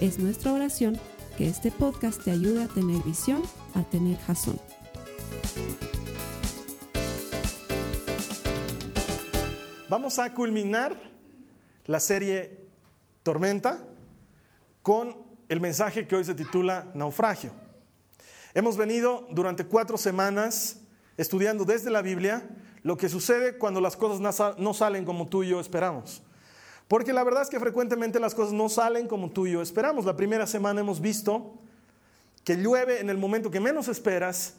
Es nuestra oración que este podcast te ayude a tener visión, a tener jazón. Vamos a culminar la serie Tormenta con el mensaje que hoy se titula Naufragio. Hemos venido durante cuatro semanas estudiando desde la Biblia lo que sucede cuando las cosas no salen como tú y yo esperamos. Porque la verdad es que frecuentemente las cosas no salen como tú y yo esperamos. La primera semana hemos visto que llueve en el momento que menos esperas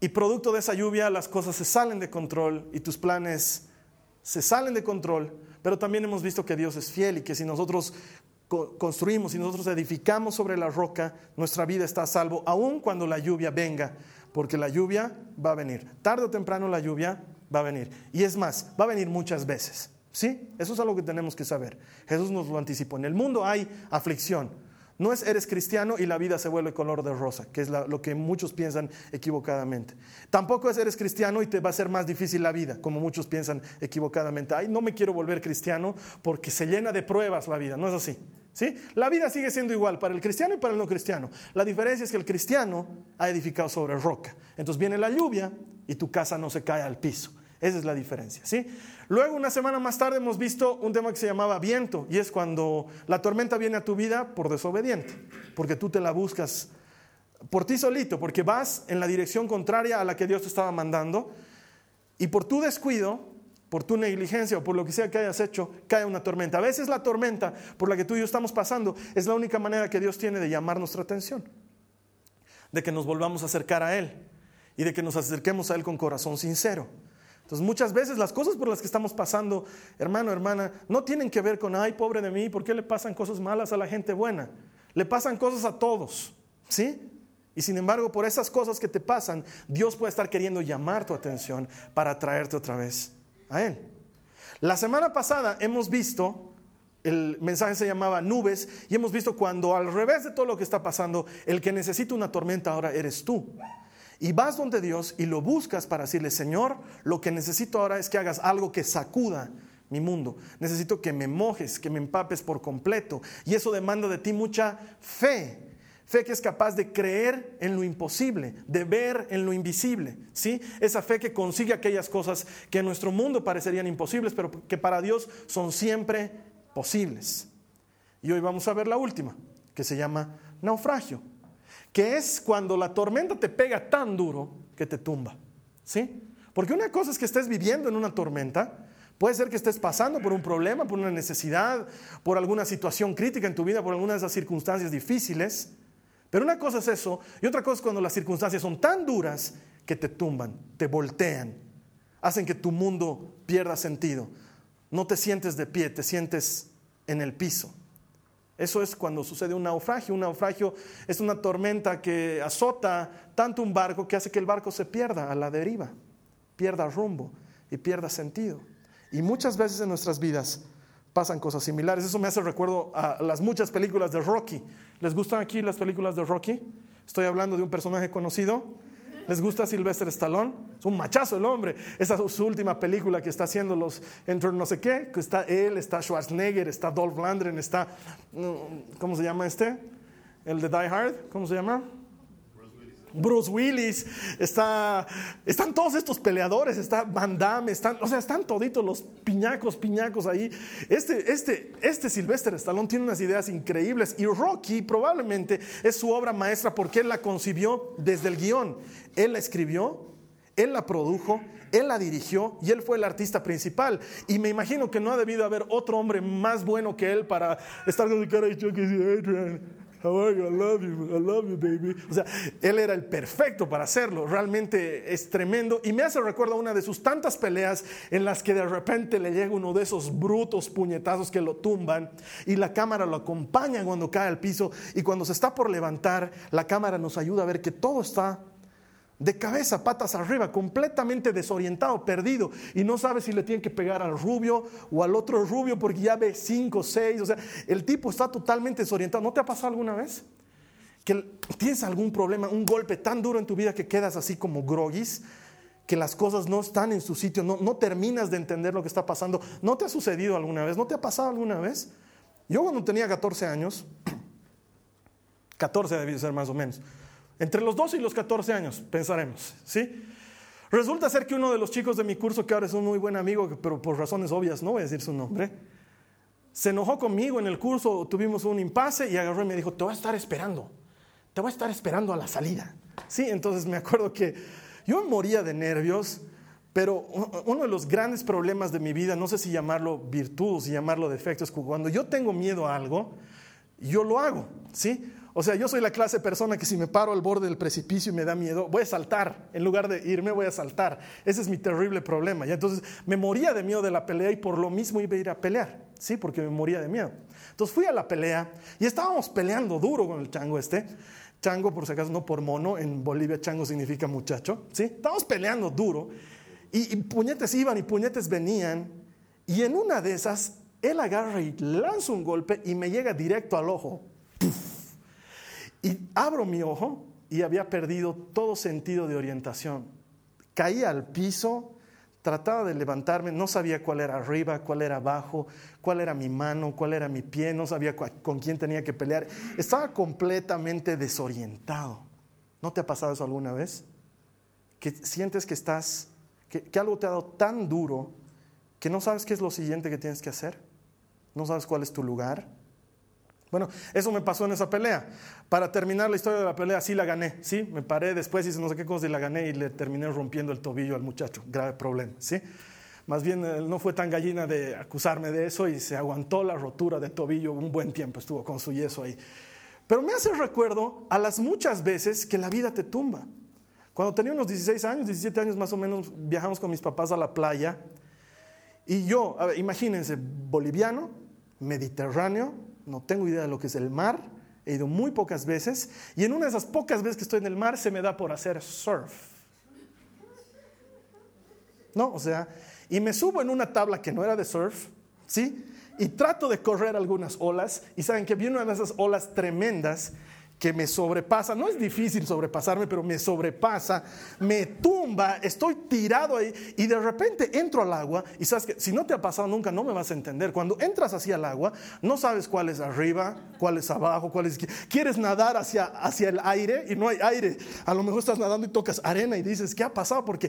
y producto de esa lluvia las cosas se salen de control y tus planes se salen de control. Pero también hemos visto que Dios es fiel y que si nosotros construimos, si nosotros edificamos sobre la roca, nuestra vida está a salvo, aun cuando la lluvia venga, porque la lluvia va a venir. Tarde o temprano la lluvia va a venir. Y es más, va a venir muchas veces. ¿Sí? Eso es algo que tenemos que saber. Jesús nos lo anticipó. En el mundo hay aflicción. No es eres cristiano y la vida se vuelve color de rosa, que es lo que muchos piensan equivocadamente. Tampoco es eres cristiano y te va a ser más difícil la vida, como muchos piensan equivocadamente. Ay, no me quiero volver cristiano porque se llena de pruebas la vida. No es así. ¿Sí? La vida sigue siendo igual para el cristiano y para el no cristiano. La diferencia es que el cristiano ha edificado sobre roca. Entonces viene la lluvia y tu casa no se cae al piso. Esa es la diferencia, ¿sí? Luego, una semana más tarde, hemos visto un tema que se llamaba viento, y es cuando la tormenta viene a tu vida por desobediente, porque tú te la buscas por ti solito, porque vas en la dirección contraria a la que Dios te estaba mandando, y por tu descuido, por tu negligencia o por lo que sea que hayas hecho, cae una tormenta. A veces la tormenta por la que tú y yo estamos pasando es la única manera que Dios tiene de llamar nuestra atención, de que nos volvamos a acercar a Él y de que nos acerquemos a Él con corazón sincero. Entonces muchas veces las cosas por las que estamos pasando, hermano, hermana, no tienen que ver con, ay, pobre de mí, ¿por qué le pasan cosas malas a la gente buena? Le pasan cosas a todos, ¿sí? Y sin embargo, por esas cosas que te pasan, Dios puede estar queriendo llamar tu atención para traerte otra vez a Él. La semana pasada hemos visto, el mensaje se llamaba nubes, y hemos visto cuando al revés de todo lo que está pasando, el que necesita una tormenta ahora eres tú. Y vas donde Dios y lo buscas para decirle, Señor, lo que necesito ahora es que hagas algo que sacuda mi mundo. Necesito que me mojes, que me empapes por completo. Y eso demanda de ti mucha fe. Fe que es capaz de creer en lo imposible, de ver en lo invisible, ¿sí? Esa fe que consigue aquellas cosas que en nuestro mundo parecerían imposibles, pero que para Dios son siempre posibles. Y hoy vamos a ver la última, que se llama naufragio que es cuando la tormenta te pega tan duro que te tumba. ¿Sí? Porque una cosa es que estés viviendo en una tormenta, puede ser que estés pasando por un problema, por una necesidad, por alguna situación crítica en tu vida, por alguna de esas circunstancias difíciles. Pero una cosa es eso, y otra cosa es cuando las circunstancias son tan duras que te tumban, te voltean, hacen que tu mundo pierda sentido. No te sientes de pie, te sientes en el piso. Eso es cuando sucede un naufragio. Un naufragio es una tormenta que azota tanto un barco que hace que el barco se pierda a la deriva, pierda rumbo y pierda sentido. Y muchas veces en nuestras vidas pasan cosas similares. Eso me hace recuerdo a las muchas películas de Rocky. ¿Les gustan aquí las películas de Rocky? Estoy hablando de un personaje conocido ¿Les gusta Sylvester Stallone? Es un machazo el hombre. Esa es su última película que está haciendo los entre no sé qué, que está él, está Schwarzenegger, está Dolph Lundgren, está mm, ¿cómo se llama este? El de Die Hard, ¿cómo se llama? Bruce Willis, está, están todos estos peleadores, está Van Damme, están, o sea, están toditos los piñacos, piñacos ahí. Este, este, este Sylvester Stallone tiene unas ideas increíbles y Rocky probablemente es su obra maestra porque él la concibió desde el guion. Él la escribió, él la produjo, él la dirigió y él fue el artista principal. Y me imagino que no ha debido haber otro hombre más bueno que él para estar con cara de How? I love you, I love you, baby. O sea, él era el perfecto para hacerlo. Realmente es tremendo. Y me hace recuerdo una de sus tantas peleas en las que de repente le llega uno de esos brutos puñetazos que lo tumban y la cámara lo acompaña cuando cae al piso. Y cuando se está por levantar, la cámara nos ayuda a ver que todo está de cabeza, patas arriba, completamente desorientado, perdido, y no sabe si le tiene que pegar al rubio o al otro rubio porque ya ve cinco, seis, o sea, el tipo está totalmente desorientado. ¿No te ha pasado alguna vez? Que tienes algún problema, un golpe tan duro en tu vida que quedas así como groguis, que las cosas no están en su sitio, no, no terminas de entender lo que está pasando. ¿No te ha sucedido alguna vez? ¿No te ha pasado alguna vez? Yo cuando tenía 14 años, 14 debía ser más o menos, entre los 12 y los 14 años, pensaremos, ¿sí? Resulta ser que uno de los chicos de mi curso, que ahora es un muy buen amigo, pero por razones obvias no voy a decir su nombre, se enojó conmigo en el curso, tuvimos un impasse y agarró y me dijo, te voy a estar esperando, te voy a estar esperando a la salida. Sí, entonces me acuerdo que yo moría de nervios, pero uno de los grandes problemas de mi vida, no sé si llamarlo virtud o si llamarlo defecto, es cuando yo tengo miedo a algo, yo lo hago, ¿sí? O sea, yo soy la clase de persona que si me paro al borde del precipicio y me da miedo, voy a saltar. En lugar de irme, voy a saltar. Ese es mi terrible problema. Y entonces me moría de miedo de la pelea y por lo mismo iba a ir a pelear. Sí, porque me moría de miedo. Entonces fui a la pelea y estábamos peleando duro con el chango este. Chango, por si acaso, no por mono. En Bolivia, chango significa muchacho. ¿sí? Estábamos peleando duro. Y, puñetes iban y puñetes venían. Y en una de esas, él agarra y lanza un golpe y me llega directo al ojo. Y abro mi ojo y había perdido todo sentido de orientación. Caí al piso, trataba de levantarme, no sabía cuál era arriba, cuál era abajo, cuál era mi mano, cuál era mi pie, no sabía con quién tenía que pelear. Estaba completamente desorientado. ¿No te ha pasado eso alguna vez? Que sientes que estás, que, que algo te ha dado tan duro que no sabes qué es lo siguiente que tienes que hacer, no sabes cuál es tu lugar. Bueno, eso me pasó en esa pelea. Para terminar la historia de la pelea, sí la gané, sí, me paré después, hice no sé qué cosa y la gané y le terminé rompiendo el tobillo al muchacho. Grave problema, sí. Más bien él no fue tan gallina de acusarme de eso y se aguantó la rotura de tobillo un buen tiempo, estuvo con su yeso ahí. Pero me hace recuerdo a las muchas veces que la vida te tumba. Cuando tenía unos 16 años, 17 años más o menos, viajamos con mis papás a la playa y yo, imagínense, boliviano, mediterráneo, no tengo idea de lo que es el mar, he ido muy pocas veces y en una de esas pocas veces que estoy en el mar se me da por hacer surf. ¿No? O sea, y me subo en una tabla que no era de surf, ¿sí? Y trato de correr algunas olas y saben que viene una de esas olas tremendas que me sobrepasa, no es difícil sobrepasarme, pero me sobrepasa, me tumba, estoy tirado ahí y de repente entro al agua y sabes que si no te ha pasado nunca no me vas a entender. Cuando entras hacia el agua, no sabes cuál es arriba, cuál es abajo, cuál es... Quieres nadar hacia, hacia el aire y no hay aire. A lo mejor estás nadando y tocas arena y dices, ¿qué ha pasado? Porque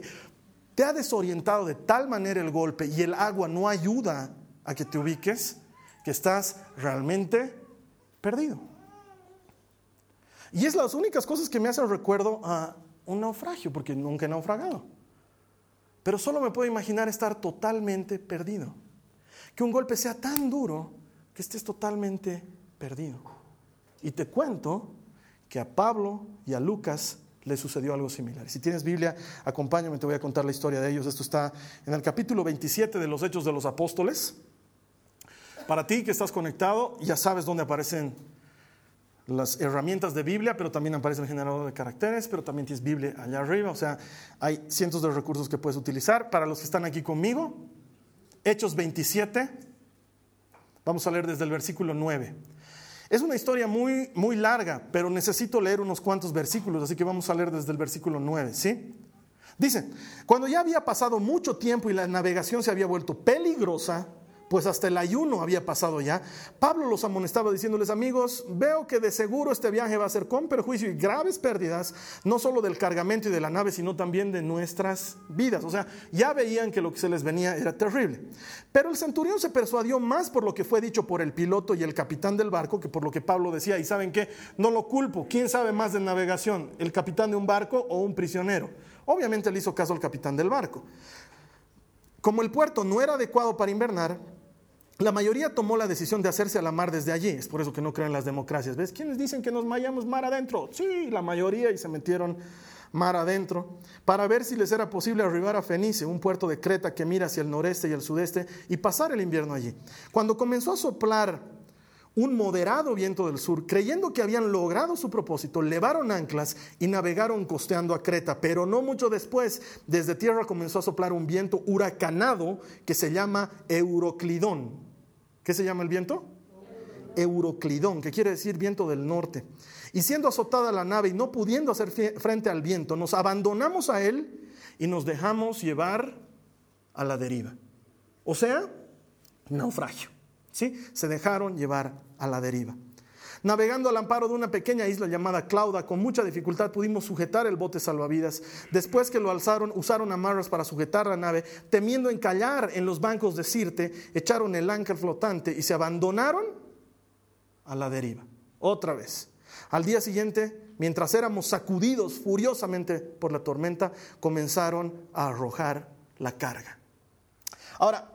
te ha desorientado de tal manera el golpe y el agua no ayuda a que te ubiques que estás realmente perdido. Y es las únicas cosas que me hacen recuerdo a un naufragio, porque nunca he naufragado. Pero solo me puedo imaginar estar totalmente perdido. Que un golpe sea tan duro que estés totalmente perdido. Y te cuento que a Pablo y a Lucas le sucedió algo similar. Si tienes Biblia, acompáñame, te voy a contar la historia de ellos. Esto está en el capítulo 27 de los Hechos de los Apóstoles. Para ti que estás conectado, ya sabes dónde aparecen las herramientas de Biblia, pero también aparece el generador de caracteres, pero también tienes Biblia allá arriba, o sea, hay cientos de recursos que puedes utilizar. Para los que están aquí conmigo, Hechos 27, vamos a leer desde el versículo 9. Es una historia muy, muy larga, pero necesito leer unos cuantos versículos, así que vamos a leer desde el versículo 9, ¿sí? Dice, cuando ya había pasado mucho tiempo y la navegación se había vuelto peligrosa, pues hasta el ayuno había pasado ya. Pablo los amonestaba diciéndoles, amigos, veo que de seguro este viaje va a ser con perjuicio y graves pérdidas, no solo del cargamento y de la nave, sino también de nuestras vidas. O sea, ya veían que lo que se les venía era terrible. Pero el centurión se persuadió más por lo que fue dicho por el piloto y el capitán del barco que por lo que Pablo decía. Y saben qué, no lo culpo. ¿Quién sabe más de navegación? ¿El capitán de un barco o un prisionero? Obviamente le hizo caso al capitán del barco. Como el puerto no era adecuado para invernar, la mayoría tomó la decisión de hacerse a la mar desde allí. Es por eso que no creen las democracias. ¿Ves? ¿Quiénes dicen que nos vayamos mar adentro? Sí, la mayoría y se metieron mar adentro para ver si les era posible arribar a Fenice, un puerto de Creta que mira hacia el noreste y el sudeste, y pasar el invierno allí. Cuando comenzó a soplar un moderado viento del sur, creyendo que habían logrado su propósito, levaron anclas y navegaron costeando a Creta. Pero no mucho después, desde tierra comenzó a soplar un viento huracanado que se llama Euroclidón. ¿Qué se llama el viento? Euroclidón, que quiere decir viento del norte. Y siendo azotada la nave y no pudiendo hacer frente al viento, nos abandonamos a él y nos dejamos llevar a la deriva. O sea, naufragio. ¿Sí? Se dejaron llevar a la deriva. Navegando al amparo de una pequeña isla llamada Clauda, con mucha dificultad pudimos sujetar el bote salvavidas. Después que lo alzaron, usaron amarras para sujetar la nave, temiendo encallar en los bancos de Sirte, echaron el ancla flotante y se abandonaron a la deriva. Otra vez. Al día siguiente, mientras éramos sacudidos furiosamente por la tormenta, comenzaron a arrojar la carga. Ahora,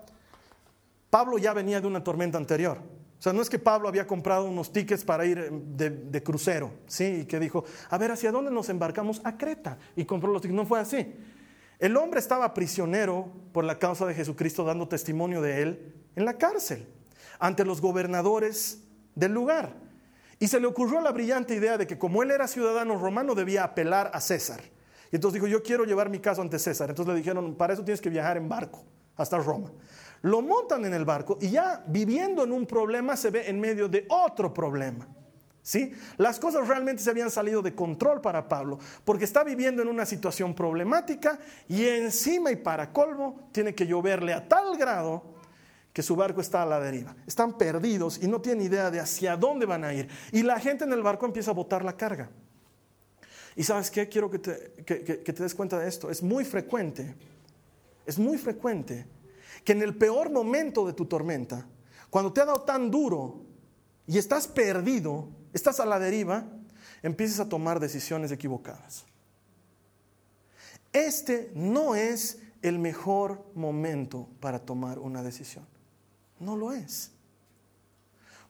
Pablo ya venía de una tormenta anterior. O sea, no es que Pablo había comprado unos tickets para ir eh, de, crucero, ¿sí? Y que dijo, a ver, ¿hacia dónde nos embarcamos? A Creta. Y compró los tickets. No fue así. El hombre estaba prisionero por la causa de Jesucristo, dando testimonio de él en la cárcel, ante los gobernadores del lugar. Y se le ocurrió la brillante idea de que como él era ciudadano romano, debía apelar a César. Y entonces dijo, yo quiero llevar mi caso ante César. Entonces le dijeron, para eso tienes que viajar en barco hasta Roma. Lo montan en el barco y ya viviendo en un problema se ve en medio de otro problema. ¿Sí? Las cosas realmente se habían salido de control para Pablo, porque está viviendo en una situación problemática y encima y para colmo tiene que lloverle a tal grado que su barco está a la deriva. Están perdidos y no tienen idea de hacia dónde van a ir. Y la gente en el barco empieza a botar la carga. Y sabes qué, quiero que te, que te des cuenta de esto. Es muy frecuente, es muy frecuente que en el peor momento de tu tormenta, cuando te ha dado tan duro y estás perdido, estás a la deriva, empieces a tomar decisiones equivocadas. Este no es el mejor momento para tomar una decisión. No lo es.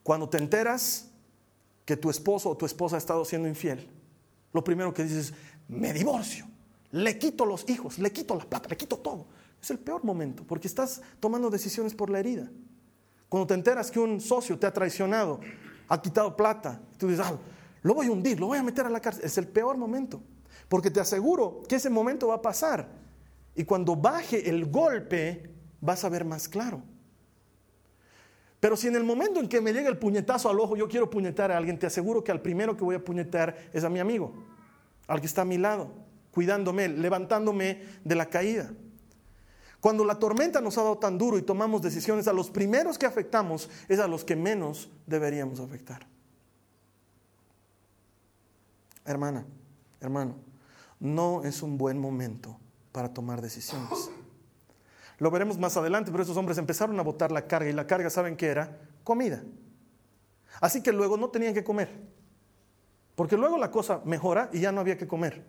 Cuando te enteras que tu esposo o tu esposa ha estado siendo infiel, lo primero que dices es, me divorcio, le quito los hijos, le quito la plata, le quito todo. Es el peor momento porque estás tomando decisiones por la herida. Cuando te enteras que un socio te ha traicionado, ha quitado plata, tú dices, ah, lo voy a hundir, lo voy a meter a la cárcel. Es el peor momento. Porque te aseguro que ese momento va a pasar. Y cuando baje el golpe, vas a ver más claro. Pero si en el momento en que me llega el puñetazo al ojo, yo quiero puñetar a alguien, te aseguro que al primero que voy a puñetar es a mi amigo, al que está a mi lado, cuidándome, levantándome de la caída. Cuando la tormenta nos ha dado tan duro y tomamos decisiones, a los primeros que afectamos es a los que menos deberíamos afectar. Hermana, hermano, no es un buen momento para tomar decisiones. Lo veremos más adelante, pero esos hombres empezaron a botar la carga y la carga, ¿saben qué era? Comida. Así que luego no tenían que comer, porque luego la cosa mejora y ya no había que comer.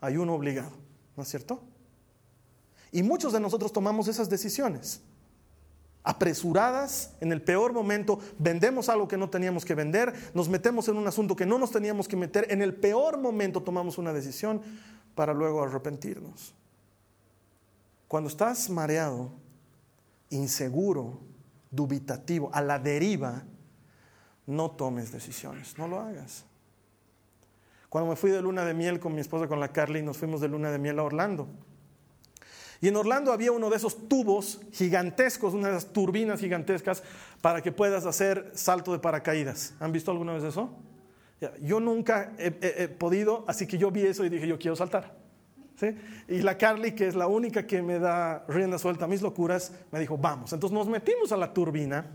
Hay uno obligado, ¿no es cierto? Y muchos de nosotros tomamos esas decisiones. Apresuradas, en el peor momento, vendemos algo que no teníamos que vender, nos metemos en un asunto que no nos teníamos que meter, en el peor momento tomamos una decisión para luego arrepentirnos. Cuando estás mareado, inseguro, dubitativo, a la deriva, no tomes decisiones, no lo hagas. Cuando me fui de luna de miel con mi esposa, con la Carly, nos fuimos de luna de miel a Orlando. Y en Orlando había uno de esos tubos gigantescos, una de esas turbinas gigantescas para que puedas hacer salto de paracaídas. ¿Han visto alguna vez eso? Yo nunca he, podido, así que yo vi eso y dije, yo quiero saltar. Y la Carly, que es la única que me da rienda suelta a mis locuras, me dijo, vamos. Entonces nos metimos a la turbina,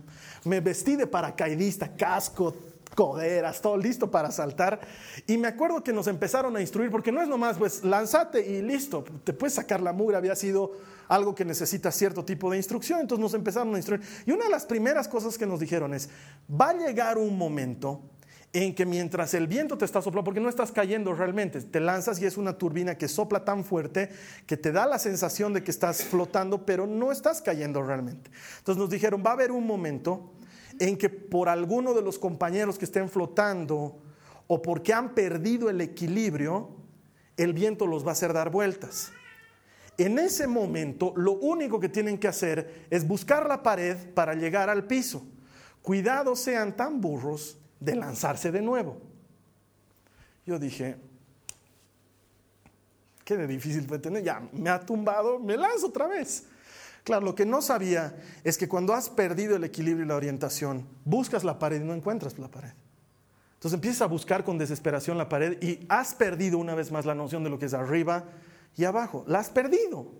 me vestí de paracaidista, casco, coderas, todo listo para saltar. Y me acuerdo que nos empezaron a instruir, porque no es nomás, pues, lánzate y listo, te puedes sacar la mugre, había sido algo que necesita cierto tipo de instrucción, entonces nos empezaron a instruir. Y una de las primeras cosas que nos dijeron es, va a llegar un momento en que mientras el viento te está soplando, porque no estás cayendo realmente, te lanzas y es una turbina que sopla tan fuerte que te da la sensación de que estás flotando, pero no estás cayendo realmente. Entonces nos dijeron, va a haber un momento en que por alguno de los compañeros que estén flotando o porque han perdido el equilibrio, el viento los va a hacer dar vueltas. En ese momento, lo único que tienen que hacer es buscar la pared para llegar al piso. Cuidado sean tan burros de lanzarse de nuevo. Yo dije, qué difícil fue tener, ya me ha tumbado, me lanzo otra vez. Claro, lo que no sabía es que cuando has perdido el equilibrio y la orientación, buscas la pared y no encuentras la pared. Entonces empiezas a buscar con desesperación la pared y has perdido una vez más la noción de lo que es arriba y abajo. La has perdido.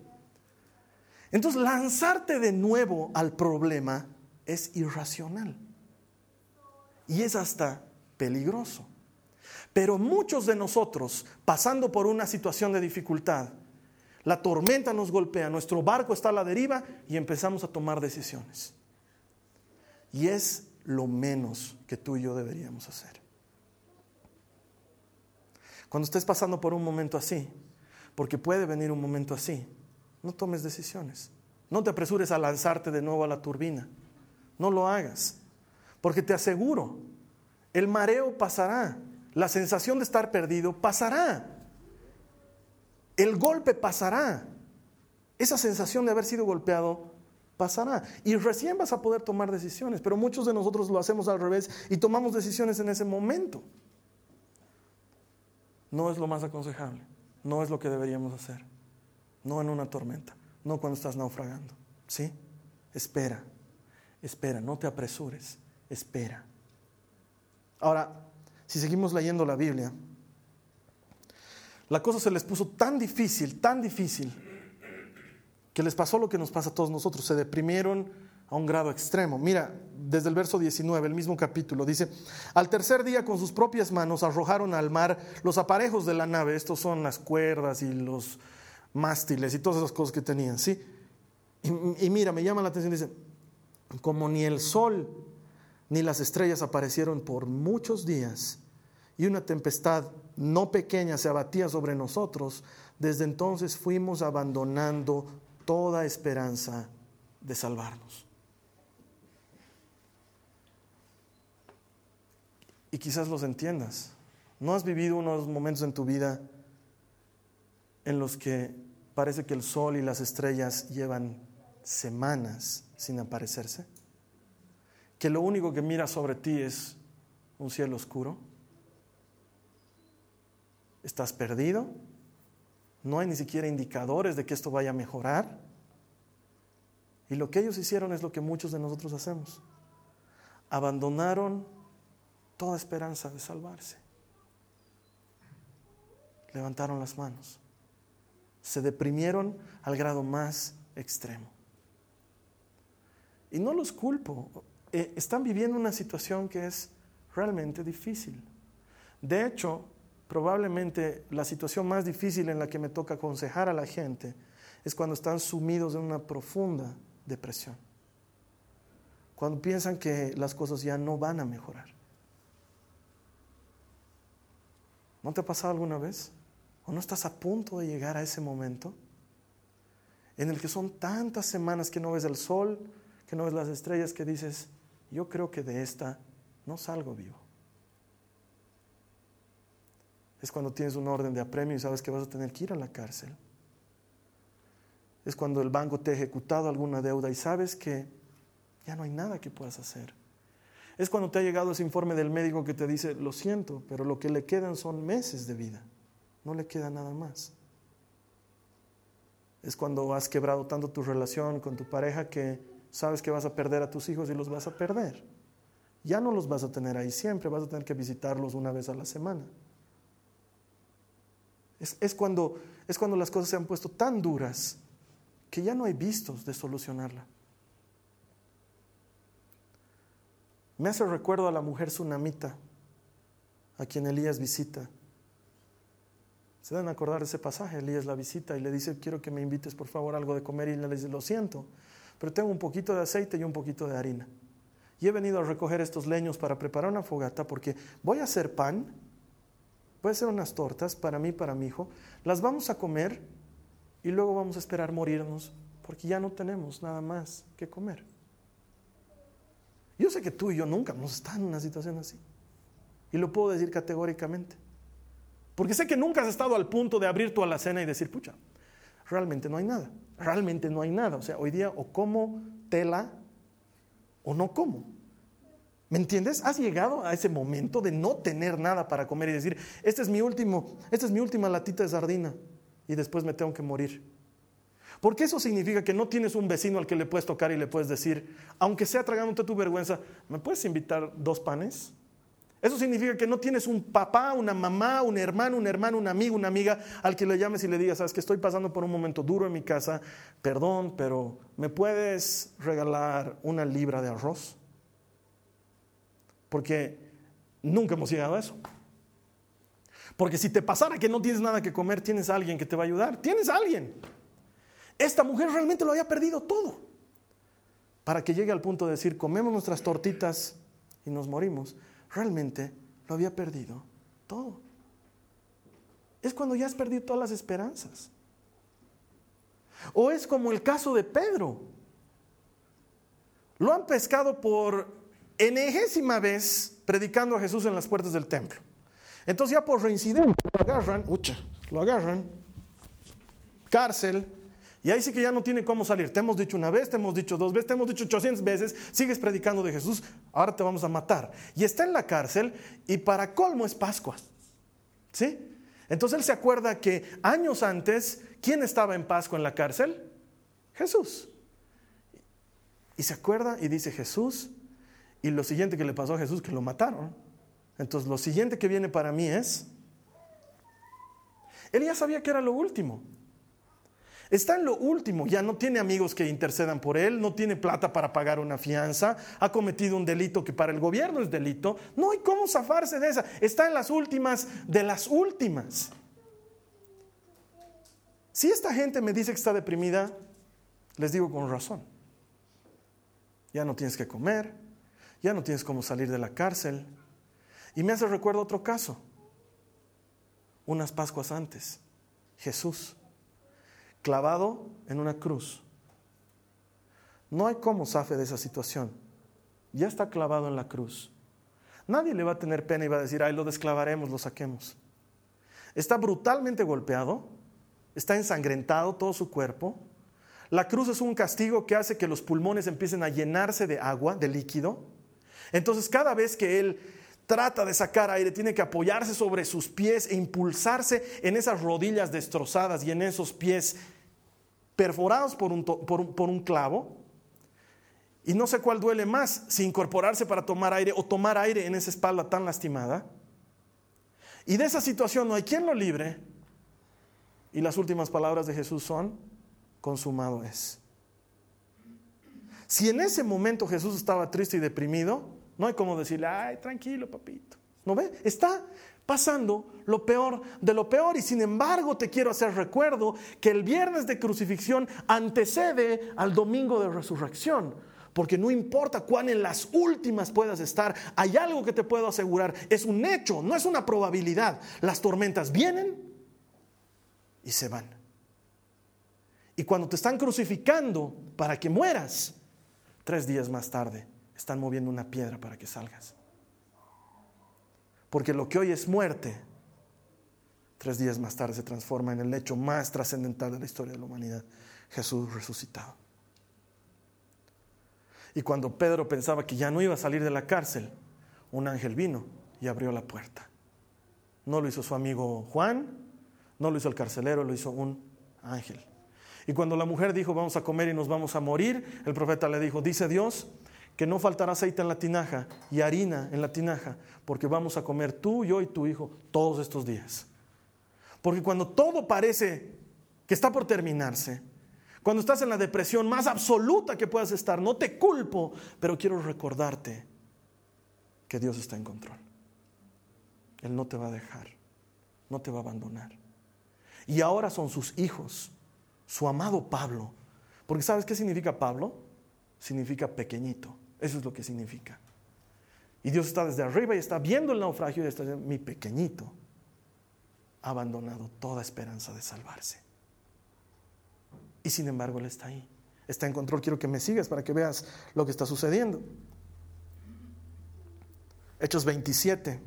Entonces lanzarte de nuevo al problema es irracional y es hasta peligroso. Pero muchos de nosotros, pasando por una situación de dificultad, la tormenta nos golpea, nuestro barco está a la deriva y empezamos a tomar decisiones. Y es lo menos que tú y yo deberíamos hacer. Cuando estés pasando por un momento así, porque puede venir un momento así, no tomes decisiones. No te apresures a lanzarte de nuevo a la turbina. No lo hagas. Porque te aseguro, el mareo pasará, la sensación de estar perdido pasará, el golpe pasará, esa sensación de haber sido golpeado pasará. Y recién vas a poder tomar decisiones, pero muchos de nosotros lo hacemos al revés y tomamos decisiones en ese momento. No es lo más aconsejable, no es lo que deberíamos hacer, no en una tormenta, no cuando estás naufragando. ¿Sí? Espera, espera, no te apresures espera. Ahora, si seguimos leyendo la Biblia, la cosa se les puso tan difícil, tan difícil, que les pasó lo que nos pasa a todos nosotros, se deprimieron a un grado extremo. Mira, desde el verso 19, el mismo capítulo, dice, al tercer día con sus propias manos arrojaron al mar los aparejos de la nave, estos son las cuerdas y los mástiles y todas esas cosas que tenían, ¿sí? Y, mira, me llama la atención, dice, como ni el sol ni las estrellas aparecieron por muchos días, y una tempestad no pequeña se abatía sobre nosotros, desde entonces fuimos abandonando toda esperanza de salvarnos. Y quizás los entiendas. ¿No has vivido unos momentos en tu vida en los que parece que el sol y las estrellas llevan semanas sin aparecerse? que lo único que mira sobre ti es un cielo oscuro? ¿Estás perdido? No hay ni siquiera indicadores de que esto vaya a mejorar. Y lo que ellos hicieron es lo que muchos de nosotros hacemos. Abandonaron toda esperanza de salvarse. Levantaron las manos. Se deprimieron al grado más extremo. Y no los culpo. Eh, están viviendo una situación que es realmente difícil. De hecho, probablemente la situación más difícil en la que me toca aconsejar a la gente es cuando están sumidos en una profunda depresión. Cuando piensan que las cosas ya no van a mejorar. ¿No te ha pasado alguna vez? ¿O no estás a punto de llegar a ese momento en el que son tantas semanas que no ves el sol, que no ves las estrellas, que dices, yo creo que de esta no salgo vivo. Es cuando tienes un orden de apremio y sabes que vas a tener que ir a la cárcel. Es cuando el banco te ha ejecutado alguna deuda y sabes que ya no hay nada que puedas hacer. Es cuando te ha llegado ese informe del médico que te dice, lo siento, pero lo que le quedan son meses de vida. No le queda nada más. Es cuando has quebrado tanto tu relación con tu pareja que sabes que vas a perder a tus hijos y los vas a perder. Ya no los vas a tener ahí siempre, vas a tener que visitarlos una vez a la semana. Es, cuando, es cuando las cosas se han puesto tan duras que ya no hay vistos de solucionarla. Me hace recuerdo a la mujer tsunamita, a quien Elías visita. Se deben acordar de ese pasaje, Elías la visita y le dice, quiero que me invites por favor algo de comer y le dice, lo siento, pero tengo un poquito de aceite y un poquito de harina. y he venido a recoger estos leños para preparar una fogata porque voy a hacer pan, a hacer unas tortas para mí, para mi hijo, las vamos a comer y luego vamos a esperar morirnos porque ya no tenemos nada más que comer. Yo sé que tú y yo nunca hemos estado en una situación así. Y lo puedo decir categóricamente. Porque sé que nunca has estado al punto de abrir tu alacena y decir, pucha, realmente no hay nada. Realmente no hay nada. O sea, hoy día o como tela o no como. ¿Me entiendes? Has llegado a ese momento de no tener nada para comer y decir, este es mi último, esta es mi última latita de sardina y después me tengo que morir. Porque eso significa que no tienes un vecino al que le puedes tocar y le puedes decir, aunque sea tragándote tu vergüenza, ¿me puedes invitar dos panes? Eso significa que no tienes un papá, una mamá, un hermano, un hermano, un amigo, una amiga al que le llames y le digas, sabes que estoy pasando por un momento duro en mi casa, perdón, pero ¿me puedes regalar una libra de arroz? Porque nunca hemos llegado a eso. Porque si te pasara que no tienes nada que comer, tienes a alguien que te va a ayudar. Tienes a alguien. Esta mujer realmente lo había perdido todo. Para que llegue al punto de decir, comemos nuestras tortitas y nos morimos realmente lo había perdido todo. Es cuando ya has perdido todas las esperanzas. O es como el caso de Pedro. Lo han pescado por enegésima vez predicando a Jesús en las puertas del templo. Entonces ya por reincidencia lo agarran, ucha, lo agarran, cárcel, y ahí sí que ya no tiene cómo salir. Te hemos dicho una vez, te hemos dicho dos veces, te hemos dicho 800 veces, sigues predicando de Jesús, ahora te vamos a matar. Y está en la cárcel y para colmo es Pascua. ¿Sí? Entonces él se acuerda que años antes, ¿quién estaba en Pascua en la cárcel? Jesús. Y se acuerda y dice Jesús, y lo siguiente que le pasó a Jesús, que lo mataron. Entonces lo siguiente que viene para mí es, él ya sabía que era lo último. Está en lo último, ya no tiene amigos que intercedan por él, no tiene plata para pagar una fianza, ha cometido un delito que para el gobierno es delito, no hay cómo zafarse de esa, está en las últimas de las últimas. Si esta gente me dice que está deprimida, les digo con razón. Ya no tienes que comer, ya no tienes cómo salir de la cárcel. Y me hace recuerdo otro caso, unas Pascuas antes, Jesús clavado en una cruz. No hay cómo zafe de esa situación. Ya está clavado en la cruz. Nadie le va a tener pena y va a decir, ay, lo desclavaremos, lo saquemos. Está brutalmente golpeado, está ensangrentado todo su cuerpo. La cruz es un castigo que hace que los pulmones empiecen a llenarse de agua, de líquido. Entonces cada vez que él trata de sacar aire, tiene que apoyarse sobre sus pies e impulsarse en esas rodillas destrozadas y en esos pies perforados por un, clavo. Y no sé cuál duele más, si incorporarse para tomar aire o tomar aire en esa espalda tan lastimada. Y de esa situación no hay quien lo libre. Y las últimas palabras de Jesús son, consumado es. Si en ese momento Jesús estaba triste y deprimido, no hay como decirle, ay, tranquilo, papito. ¿No ve? Está pasando lo peor de lo peor. Y sin embargo te quiero hacer recuerdo que el viernes de crucifixión antecede al domingo de resurrección. Porque no importa cuán en las últimas puedas estar, hay algo que te puedo asegurar. Es un hecho, no es una probabilidad. Las tormentas vienen y se van. Y cuando te están crucificando para que mueras, tres días más tarde están moviendo una piedra para que salgas. Porque lo que hoy es muerte, tres días más tarde se transforma en el hecho más trascendental de la historia de la humanidad, Jesús resucitado. Y cuando Pedro pensaba que ya no iba a salir de la cárcel, un ángel vino y abrió la puerta. No lo hizo su amigo Juan, no lo hizo el carcelero, lo hizo un ángel. Y cuando la mujer dijo, vamos a comer y nos vamos a morir, el profeta le dijo, dice Dios, que no faltará aceite en la tinaja y harina en la tinaja, porque vamos a comer tú, yo y tu hijo todos estos días. Porque cuando todo parece que está por terminarse, cuando estás en la depresión más absoluta que puedas estar, no te culpo, pero quiero recordarte que Dios está en control. Él no te va a dejar, no te va a abandonar. Y ahora son sus hijos, su amado Pablo. Porque ¿sabes qué significa Pablo? Significa pequeñito Eso es lo que significa. Y Dios está desde arriba y está viendo el naufragio y está diciendo, mi pequeñito ha abandonado toda esperanza de salvarse. Y sin embargo Él está ahí. Está en control. Quiero que me sigas para que veas lo que está sucediendo. Hechos 27.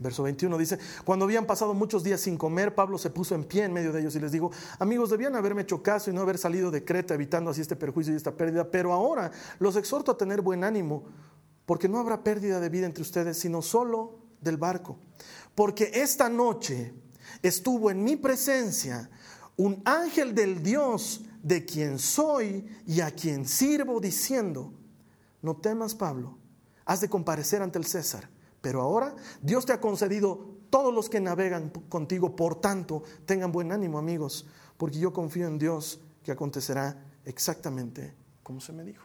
Verso 21 dice, cuando habían pasado muchos días sin comer, Pablo se puso en pie en medio de ellos y les dijo, amigos, debían haberme hecho caso y no haber salido de Creta evitando así este perjuicio y esta pérdida, pero ahora los exhorto a tener buen ánimo, porque no habrá pérdida de vida entre ustedes, sino solo del barco. Porque esta noche estuvo en mi presencia un ángel del Dios de quien soy y a quien sirvo, diciendo, no temas, Pablo, has de comparecer ante el César pero ahora Dios te ha concedido todos los que navegan contigo, por tanto, tengan buen ánimo amigos, porque yo confío en Dios que acontecerá exactamente como se me dijo.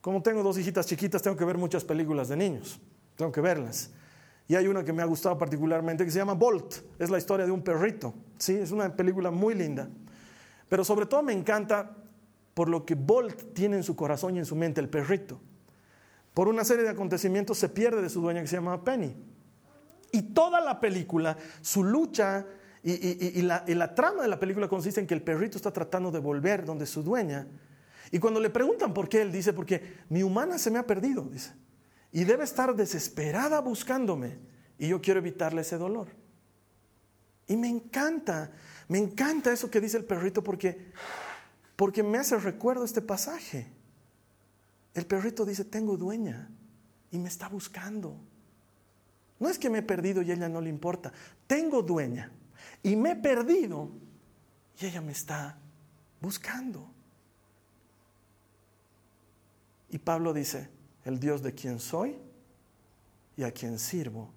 Como tengo dos hijitas chiquitas, tengo que ver muchas películas de niños, tengo que verlas. Y hay una que me ha gustado particularmente que se llama Bolt, es la historia de un perrito, ¿sí? es una película muy linda. Pero sobre todo me encanta por lo que Bolt tiene en su corazón y en su mente, el perrito por una serie de acontecimientos se pierde de su dueña que se llama Penny. Y toda la película, su lucha y, la, la, trama de la película consiste en que el perrito está tratando de volver donde su dueña. Y cuando le preguntan por qué, él dice, porque mi humana se me ha perdido, dice. Y debe estar desesperada buscándome. Y yo quiero evitarle ese dolor. Y me encanta, me encanta eso que dice el perrito porque, porque me hace recuerdo este pasaje. El perrito dice, tengo dueña y me está buscando. No es que me he perdido y ella no le importa. Tengo dueña y me he perdido y ella me está buscando. Y Pablo dice, el Dios de quien soy y a quien sirvo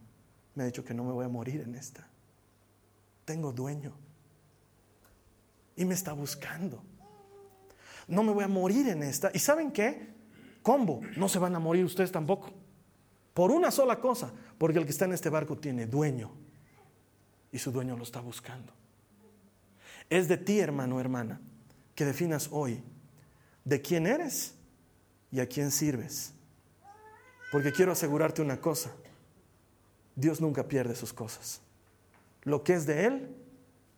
me ha dicho que no me voy a morir en esta. Tengo dueño y me está buscando. No me voy a morir en esta. ¿Y saben qué? Combo, no se van a morir ustedes tampoco. Por una sola cosa, porque el que está en este barco tiene dueño y su dueño lo está buscando. Es de ti, hermano, hermana, que definas hoy de quién eres y a quién sirves. Porque quiero asegurarte una cosa, Dios nunca pierde sus cosas. Lo que es de Él,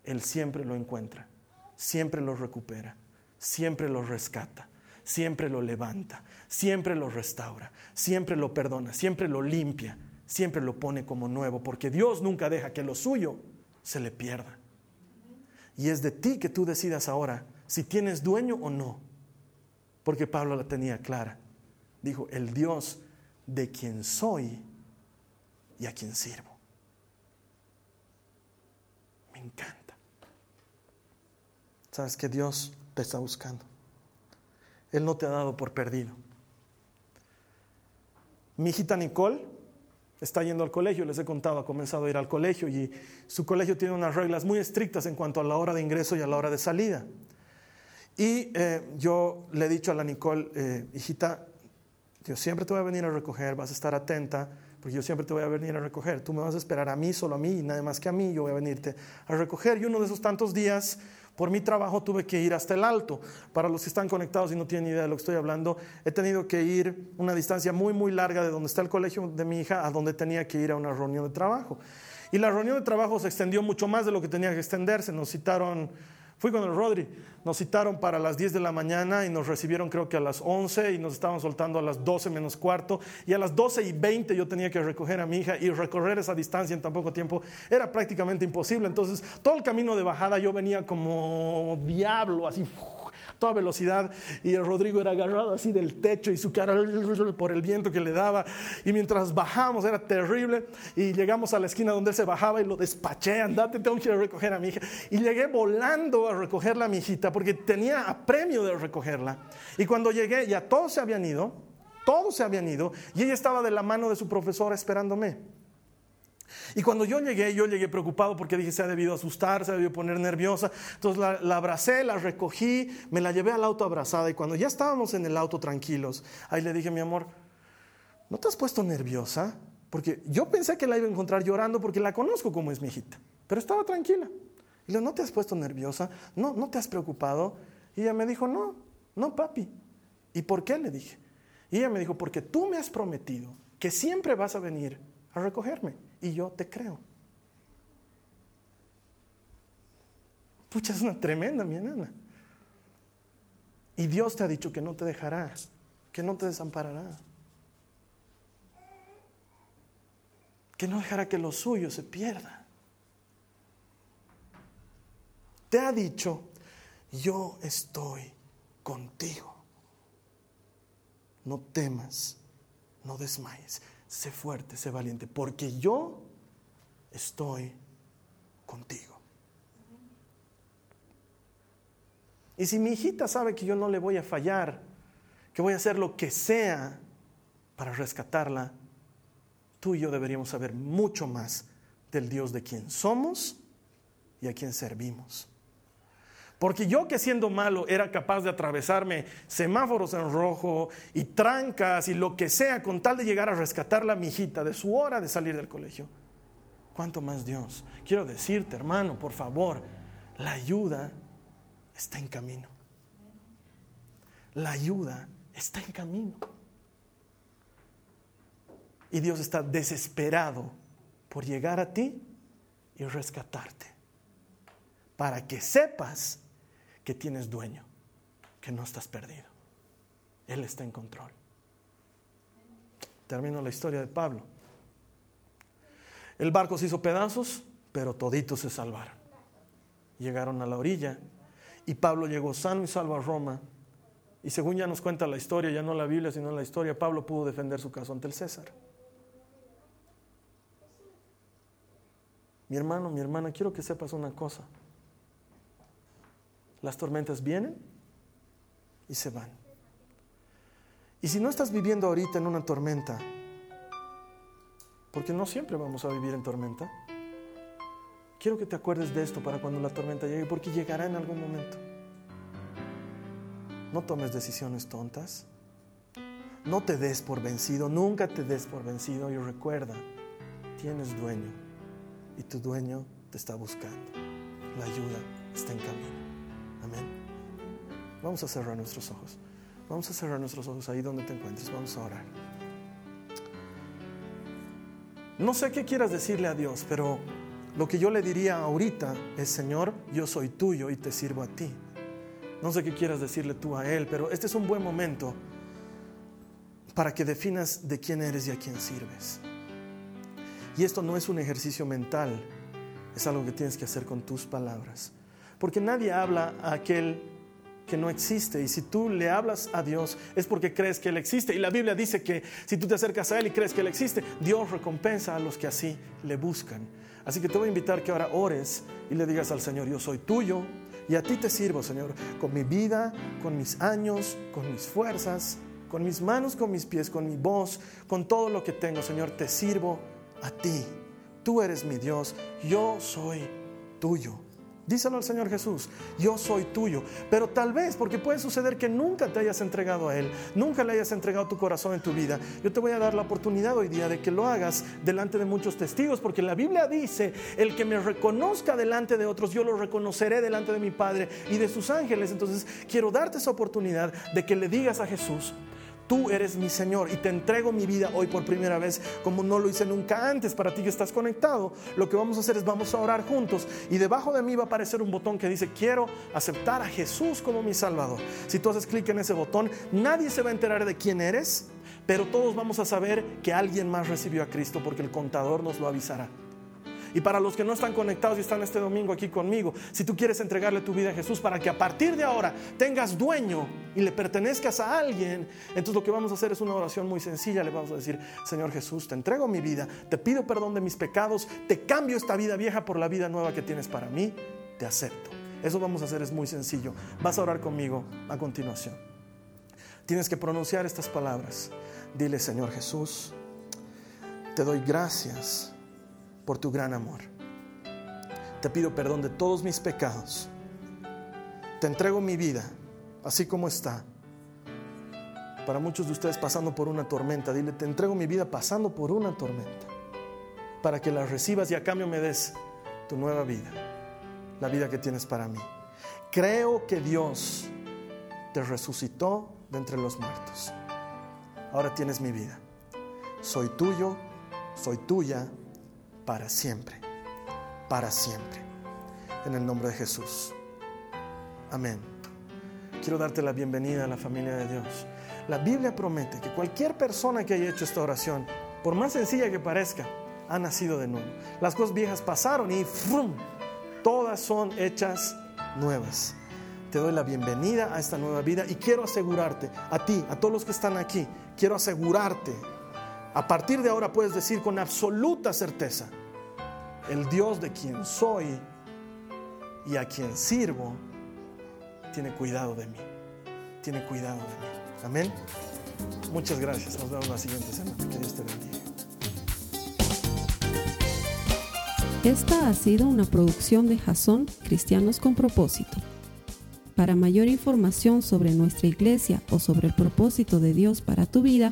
Él siempre lo encuentra, siempre lo recupera, siempre lo rescata siempre lo levanta, siempre lo restaura, siempre lo perdona, siempre lo limpia, siempre lo pone como nuevo, porque Dios nunca deja que lo suyo se le pierda. Y es de ti que tú decidas ahora si tienes dueño o no, porque Pablo la tenía clara. Dijo, el Dios de quien soy y a quien sirvo. Me encanta. Sabes que Dios te está buscando. Él no te ha dado por perdido. Mi hijita Nicole está yendo al colegio, les he contado, ha comenzado a ir al colegio y su colegio tiene unas reglas muy estrictas en cuanto a la hora de ingreso y a la hora de salida. Y eh, yo le he dicho a la Nicole, eh, hijita, yo siempre te voy a venir a recoger, vas a estar atenta, porque yo siempre te voy a venir a recoger. Tú me vas a esperar a mí, solo a mí, y nada más que a mí, yo voy a venirte a recoger. Y uno de esos tantos días por mi trabajo tuve que ir hasta el alto. Para los que están conectados y no tienen idea de lo que estoy hablando, he tenido que ir una distancia muy, muy larga de donde está el colegio de mi hija a donde tenía que ir a una reunión de trabajo. Y la reunión de trabajo se extendió mucho más de lo que tenía que extenderse. Nos citaron Fui con el Rodri, nos citaron para las 10 de la mañana y nos recibieron creo que a las 11 y nos estaban soltando a las 12 menos cuarto y a las 12 y 20 yo tenía que recoger a mi hija y recorrer esa distancia en tan poco tiempo era prácticamente imposible. Entonces todo el camino de bajada yo venía como diablo, así toda velocidad y el Rodrigo era agarrado así del techo y su cara por el viento que le daba. Y mientras bajamos era terrible. Y llegamos a la esquina donde él se bajaba y lo despaché, andate, tengo que ir a recoger a mi hija y llegué volando a recogerla a mi hijita porque tenía apremio de recogerla. Y cuando llegué ya todos se habían ido, todos se habían ido y ella estaba de la mano de su profesora esperándome. Y cuando yo llegué, yo llegué preocupado porque dije, se ha debido asustar, se ha debido poner nerviosa. Entonces la, abracé, la recogí, me la llevé al auto abrazada y cuando ya estábamos en el auto tranquilos, ahí le dije, mi amor, ¿no te has puesto nerviosa? Porque yo pensé que la iba a encontrar llorando porque la conozco como es mi hijita, pero estaba tranquila. Y le ¿no te has puesto nerviosa? ¿No, ¿No te has preocupado? Y ella me dijo, no, No, papi. ¿Y por qué? Le dije. Y ella me dijo, porque tú me has prometido que siempre vas a venir a recogerme. Y yo te creo. Pucha, es una tremenda mi enana. Y Dios te ha dicho que no te dejará, que no te desamparará. Que no dejará que lo suyo se pierda. Te ha dicho, yo estoy contigo. No temas, no desmayes, sé fuerte, sé valiente, porque yo estoy contigo. Y si mi hijita sabe que yo no le voy a fallar, que voy a hacer lo que sea para rescatarla, tú y yo deberíamos saber mucho más del Dios de quien somos y a quien servimos. Porque yo que siendo malo era capaz de atravesarme semáforos en rojo y trancas y lo que sea con tal de llegar a rescatarla a mi hijita de su hora de salir del colegio. ¿Cuánto más Dios? Quiero decirte, hermano, por favor, la ayuda está en camino. La ayuda está en camino. Y Dios está desesperado por llegar a ti y rescatarte. Para que sepas que tienes dueño, que no estás perdido. Él está en control. Termino la historia de Pablo. El barco se hizo pedazos, pero toditos se salvaron. Llegaron a la orilla y Pablo llegó sano y salvo a Roma. Y según ya nos cuenta la historia, ya no la Biblia, sino la historia, Pablo pudo defender su caso ante el César. Mi hermano, mi hermana, quiero que sepas una cosa. Las tormentas vienen y se van. Y si no estás viviendo ahorita en una tormenta, porque no siempre vamos a vivir en tormenta, Quiero que te acuerdes de esto para cuando la tormenta llegue, porque llegará en algún momento. No tomes decisiones tontas. No te des por vencido, nunca te des por vencido y recuerda, tienes dueño y tu dueño te está buscando. La ayuda está en camino. Amén. Vamos a cerrar nuestros ojos. Vamos a cerrar nuestros ojos ahí donde te encuentres. Vamos a orar. No sé qué quieras decirle a Dios, pero lo que yo le diría ahorita es, Señor, yo soy tuyo y te sirvo a ti. No sé qué quieras decirle tú a Él, pero este es un buen momento para que definas de quién eres y a quién sirves. Y esto no es un ejercicio mental, es algo que tienes que hacer con tus palabras. Porque nadie habla a aquel que no existe. Y si tú le hablas a Dios es porque crees que Él existe. Y la Biblia dice que si tú te acercas a Él y crees que Él existe, Dios recompensa a los que así le buscan. Así que te voy a invitar que ahora ores y le digas al Señor, yo soy tuyo y a ti te sirvo, Señor, con mi vida, con mis años, con mis fuerzas, con mis manos, con mis pies, con mi voz, con todo lo que tengo, Señor, te sirvo a ti. Tú eres mi Dios, yo soy tuyo. Díselo al Señor Jesús, yo soy tuyo. Pero tal vez, porque puede suceder que nunca te hayas entregado a Él, nunca le hayas entregado tu corazón en tu vida. Yo te voy a dar la oportunidad hoy día de que lo hagas delante de muchos testigos, porque la Biblia dice, el que me reconozca delante de otros, yo lo reconoceré delante de mi Padre y de sus ángeles. Entonces quiero darte esa oportunidad de que le digas a Jesús, Tú eres mi Señor y te entrego mi vida hoy por primera vez como no lo hice nunca antes. Para ti que estás conectado, lo que vamos a hacer es vamos a orar juntos y debajo de mí va a aparecer un botón que dice quiero aceptar a Jesús como mi Salvador. Si tú haces clic en ese botón, nadie se va a enterar de quién eres, pero todos vamos a saber que alguien más recibió a Cristo porque el contador nos lo avisará. Y para los que no están conectados y están este domingo aquí conmigo, si tú quieres entregarle tu vida a Jesús para que a partir de ahora tengas dueño y le pertenezcas a alguien, entonces lo que vamos a hacer es una oración muy sencilla. Le vamos a decir, Señor Jesús, te entrego mi vida, te pido perdón de mis pecados, te cambio esta vida vieja por la vida nueva que tienes para mí, te acepto. Eso vamos a hacer es muy sencillo. Vas a orar conmigo a continuación. Tienes que pronunciar estas palabras. Dile, Señor Jesús, te doy gracias por tu gran amor. Te pido perdón de todos mis pecados. Te entrego mi vida, así como está. Para muchos de ustedes pasando por una tormenta, dile, te entrego mi vida pasando por una tormenta, para que la recibas y a cambio me des tu nueva vida, la vida que tienes para mí. Creo que Dios te resucitó de entre los muertos. Ahora tienes mi vida. Soy tuyo, soy tuya para siempre, para siempre. En el nombre de Jesús. Amén. Quiero darte la bienvenida a la familia de Dios. La Biblia promete que cualquier persona que haya hecho esta oración, por más sencilla que parezca, ha nacido de nuevo. Las cosas viejas pasaron y ¡frum! todas son hechas nuevas. Te doy la bienvenida a esta nueva vida y quiero asegurarte, a ti, a todos los que están aquí, quiero asegurarte, a partir de ahora puedes decir con absoluta certeza, el Dios de quien soy y a quien sirvo, tiene cuidado de mí, tiene cuidado de mí. Amén. Muchas gracias. Nos vemos la siguiente semana. Que Dios te bendiga. Esta ha sido una producción de Jason Cristianos con Propósito. Para mayor información sobre nuestra iglesia o sobre el propósito de Dios para tu vida,